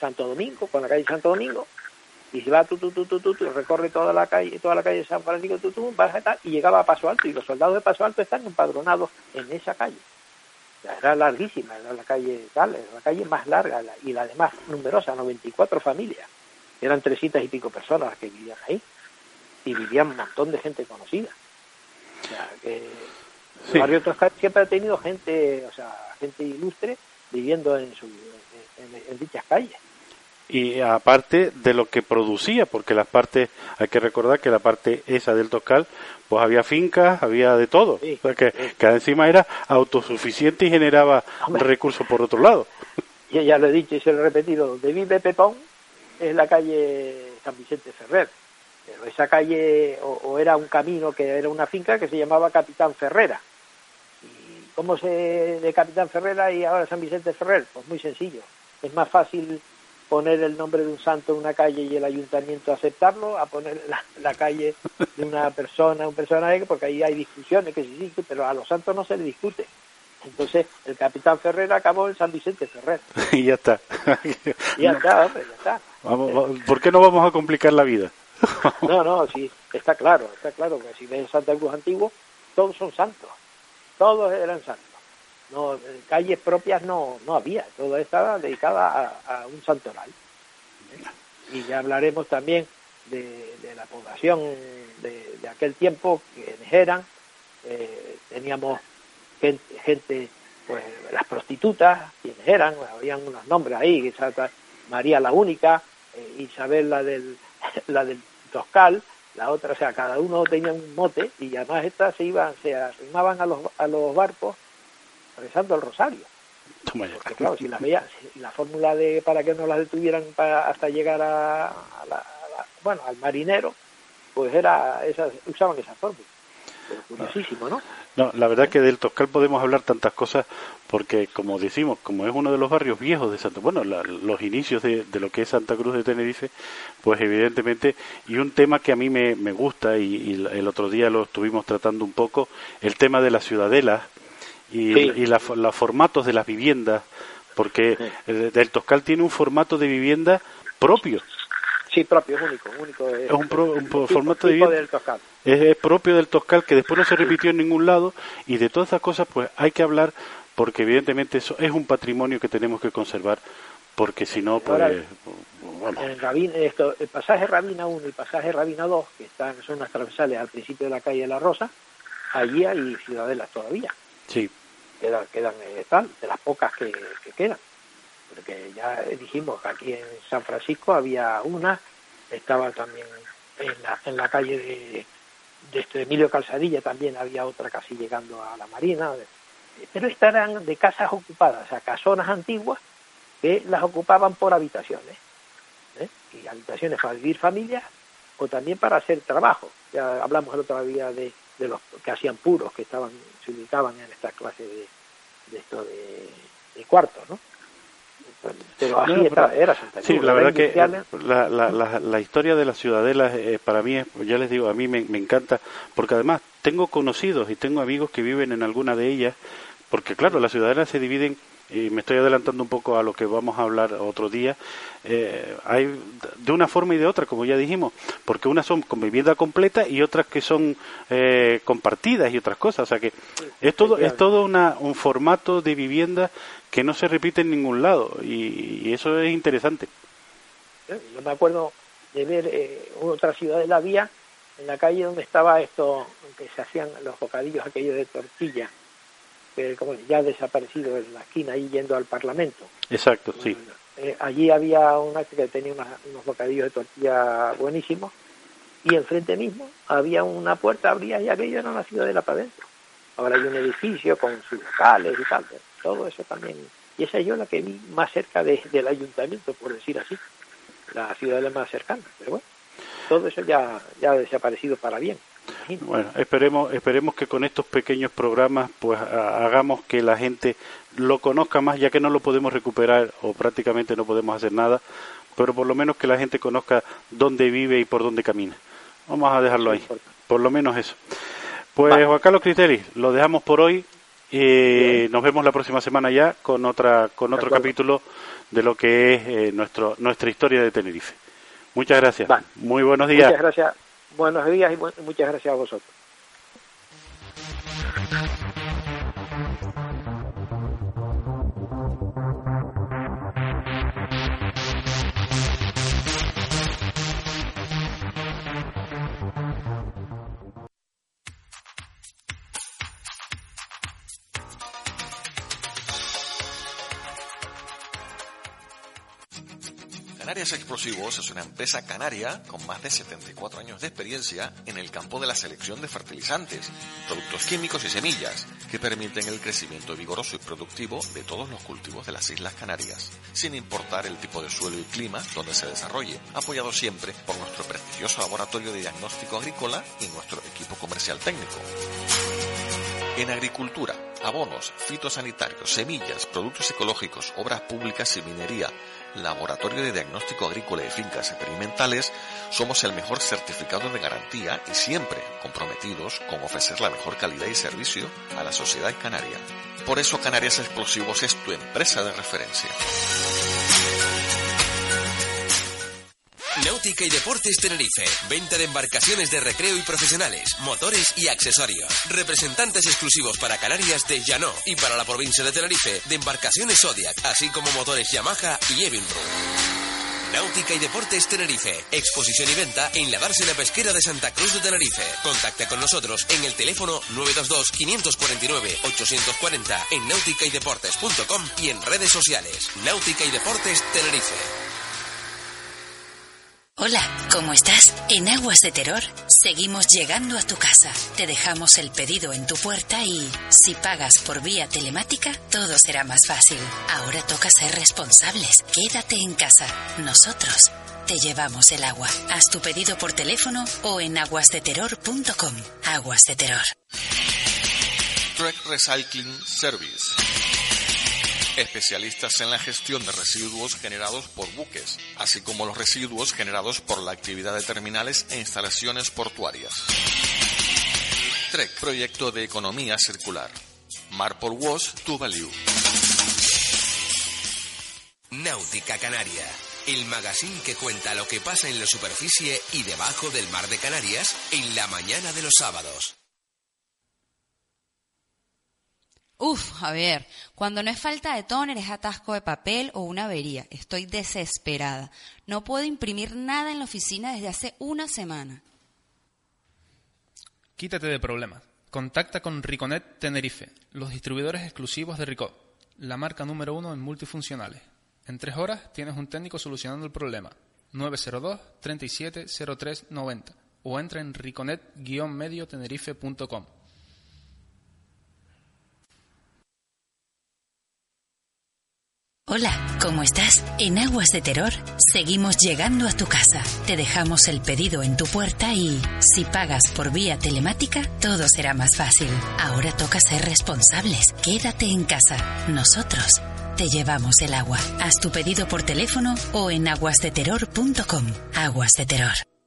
Santo Domingo, con la calle Santo Domingo, y se va tú, tú, tú, tú, tú, recorre toda la calle, toda la calle de San Francisco, tú, tú, vas y llegaba a Paso Alto, y los soldados de Paso Alto están empadronados en esa calle. Era larguísima, era la calle tal, era la calle más larga la- y la de más numerosa, 94 familias. Eran 300 y pico personas las que vivían ahí. Y vivían un montón de gente conocida. O sea, que el Sí. barrio Toscano siempre ha tenido gente, o sea, gente ilustre viviendo en, su, en, en- en dichas calles. Y aparte de lo que producía, porque las partes, hay que recordar que la parte esa del Toscal, pues había fincas, había de todo, Sí, o sea que, sí. que encima era autosuficiente y generaba Hombre. recursos por otro lado. Yo ya lo he dicho y se lo he repetido, donde vive Pepón es la calle San Vicente Ferrer. Pero esa calle, o, o era un camino que era una finca que se llamaba Capitán Ferrera. ¿Y cómo se de Capitán Ferrera y ahora San Vicente Ferrer? Pues muy sencillo. Es más fácil poner el nombre de un santo en una calle y el ayuntamiento aceptarlo a poner la, la calle de una persona, un personaje, porque ahí hay discusiones que sí, sí, pero a los santos no se le discute. Entonces, el capitán Ferrer acabó en San Vicente Ferrer. y ya está. Y ya está, hombre, ya está. Vamos, va- ¿Por qué no vamos a complicar la vida? No, no, sí, está claro, está claro que si ves Santa Cruz antiguo, todos son santos, todos eran santos. No, calles propias no, no había, todo estaba dedicada a, un santoral. Y ya hablaremos también de, la población de, aquel tiempo, quienes eran, eh, teníamos gente, gente, pues las prostitutas, quienes eran, habían unos nombres ahí, María la única, eh, Isabel la del, la del Toscal, la otra, o sea, cada uno tenía un mote y además estas se iban, se arrimaban a los, a los barcos rezando el rosario. Porque claro, si las veía, si la fórmula de para que no las detuvieran para, hasta llegar a, a la, a la- bueno, al marinero, pues era esas, usaban esa fórmula. Pero curiosísimo, ¿no? No, la verdad que del Toscal podemos hablar tantas cosas porque, como decimos, como es uno de los barrios viejos de Santa, bueno, la- los inicios de, de lo que es Santa Cruz de Tenerife, pues evidentemente, y un tema que a mí me, me gusta y, y el otro día lo estuvimos tratando un poco, el tema de las ciudadelas y, Sí. y la- los formatos de las viviendas, porque Sí. el, el Toscal tiene un formato de vivienda propio, Sí, propio, es único, único. Es un pro- un tipo- formato de vivienda. del Toscano. es, es propio del Toscal que después no se repitió en ningún lado y de todas esas cosas pues hay que hablar porque evidentemente eso es un patrimonio que tenemos que conservar porque si no pues Ahora- vamos, En esto, el pasaje Rabina 1 y pasaje Rabina 2, que están, son las transversales al principio de la calle de la Rosa, allí hay ciudadelas todavía. sí quedan, quedan eh, tal, de las pocas que, que quedan. Porque ya dijimos que aquí en San Francisco había una, estaba también en la, en la calle de, de este Emilio Calzadilla también había otra casi llegando a la Marina, pero estas eran de casas ocupadas, o sea, casonas antiguas que las ocupaban por habitaciones, ¿eh? y habitaciones para vivir familias o también para hacer trabajo. Ya hablamos el otro día de, de los que hacían puros, que estaban se ubicaban en esta clase de, de esto de, de cuartos, ¿no? Pero así No, era, pero- era Santa Sí, Cruz, la era verdad que la, la, la, la historia de la ciudadela eh, para mí, es, ya les digo, a mí me, me encanta, porque además tengo conocidos y tengo amigos que viven en alguna de ellas, porque claro, las ciudadelas se dividen, y me estoy adelantando un poco a lo que vamos a hablar otro día, eh, hay de una forma y de otra, como ya dijimos, porque unas son con vivienda completa y otras que son eh, compartidas y otras cosas, o sea que es todo, es todo una, un formato de vivienda que no se repite en ningún lado y, y eso es interesante. Yo me acuerdo de ver eh, otra ciudad de la vía en la calle donde estaba esto, que se hacían los bocadillos aquellos de tortilla, que como ya ha desaparecido en la esquina ahí yendo al Parlamento. Exacto, sí. Eh, allí había una que tenía una- unos bocadillos de tortilla buenísimos y enfrente mismo había una puerta abría y aquello era una ciudadela para adentro. Ahora hay un edificio con sus locales y tal, todo eso también. Y esa es yo la que vi más cerca de- del ayuntamiento, por decir así, la ciudadela más cercana. Pero bueno, todo eso ya, ya ha desaparecido para bien. Bueno, esperemos, esperemos que con estos pequeños programas pues ha- hagamos que la gente lo conozca más, ya que no lo podemos recuperar o prácticamente no podemos hacer nada, pero por lo menos que la gente conozca dónde vive y por dónde camina. Vamos a dejarlo ahí, por lo menos eso. Pues. Juan Carlos Criteri, lo dejamos por hoy y Bien. nos vemos la próxima semana ya con otra con otro capítulo de lo que es eh, nuestro nuestra historia de Tenerife. Muchas gracias. Muy buenos días. Muchas gracias. Buenos días y muchas gracias a vosotros. Canarias Explosivos es una empresa canaria con más de 74 años de experiencia en el campo de la selección de fertilizantes, productos químicos y semillas que permiten el crecimiento vigoroso y productivo de todos los cultivos de las Islas Canarias, sin importar el tipo de suelo y clima donde se desarrolle, apoyado siempre por nuestro prestigioso laboratorio de diagnóstico agrícola y nuestro equipo comercial técnico. En agricultura, abonos, fitosanitarios, semillas, productos ecológicos, obras públicas y minería, laboratorio de diagnóstico agrícola y fincas experimentales, somos el mejor certificado de garantía y siempre comprometidos con ofrecer la mejor calidad y servicio a la sociedad canaria. Por eso Canarias Explosivos es tu empresa de referencia. Náutica y Deportes Tenerife. Venta de embarcaciones de recreo y profesionales, motores y accesorios. Representantes exclusivos para Canarias de Llano y para la provincia de Tenerife de embarcaciones Zodiac, así como motores Yamaha y Evinrude. Náutica y Deportes Tenerife. Exposición y venta en la dársena pesquera de Santa Cruz de Tenerife. Contacta con nosotros en el teléfono 922-549-840 en nauticaydeportes.com y en redes sociales. Náutica y Deportes Tenerife. Hola, ¿cómo estás? En Aguas de Terror seguimos llegando a tu casa. Te dejamos el pedido en tu puerta y, si pagas por vía telemática, todo será más fácil. Ahora toca ser responsables. Quédate en casa. Nosotros te llevamos el agua. Haz tu pedido por teléfono o en aguasdeterror.com. Aguas de Terror. Trek Recycling Service. Especialistas en la gestión de residuos generados por buques, así como los residuos generados por la actividad de terminales e instalaciones portuarias. TREC, proyecto de economía circular. Mar por Wash to Value. Náutica Canaria. El magazine que cuenta lo que pasa en la superficie y debajo del mar de Canarias en la mañana de los sábados. Uf, Javier, cuando no es falta de tóner es atasco de papel o una avería. Estoy desesperada. No puedo imprimir nada en la oficina desde hace una semana. Quítate de problemas. Contacta con Riconet Tenerife, los distribuidores exclusivos de Ricot, la marca número uno en multifuncionales. En tres horas tienes un técnico solucionando el problema. 902 37 03 90 o entra en riconet-mediotenerife.com. Hola, ¿cómo estás? En Aguas de Terror seguimos llegando a tu casa. Te dejamos el pedido en tu puerta y, si pagas por vía telemática, todo será más fácil. Ahora toca ser responsables. Quédate en casa. Nosotros te llevamos el agua. Haz tu pedido por teléfono o en aguasdeterror.com. Aguas de Terror.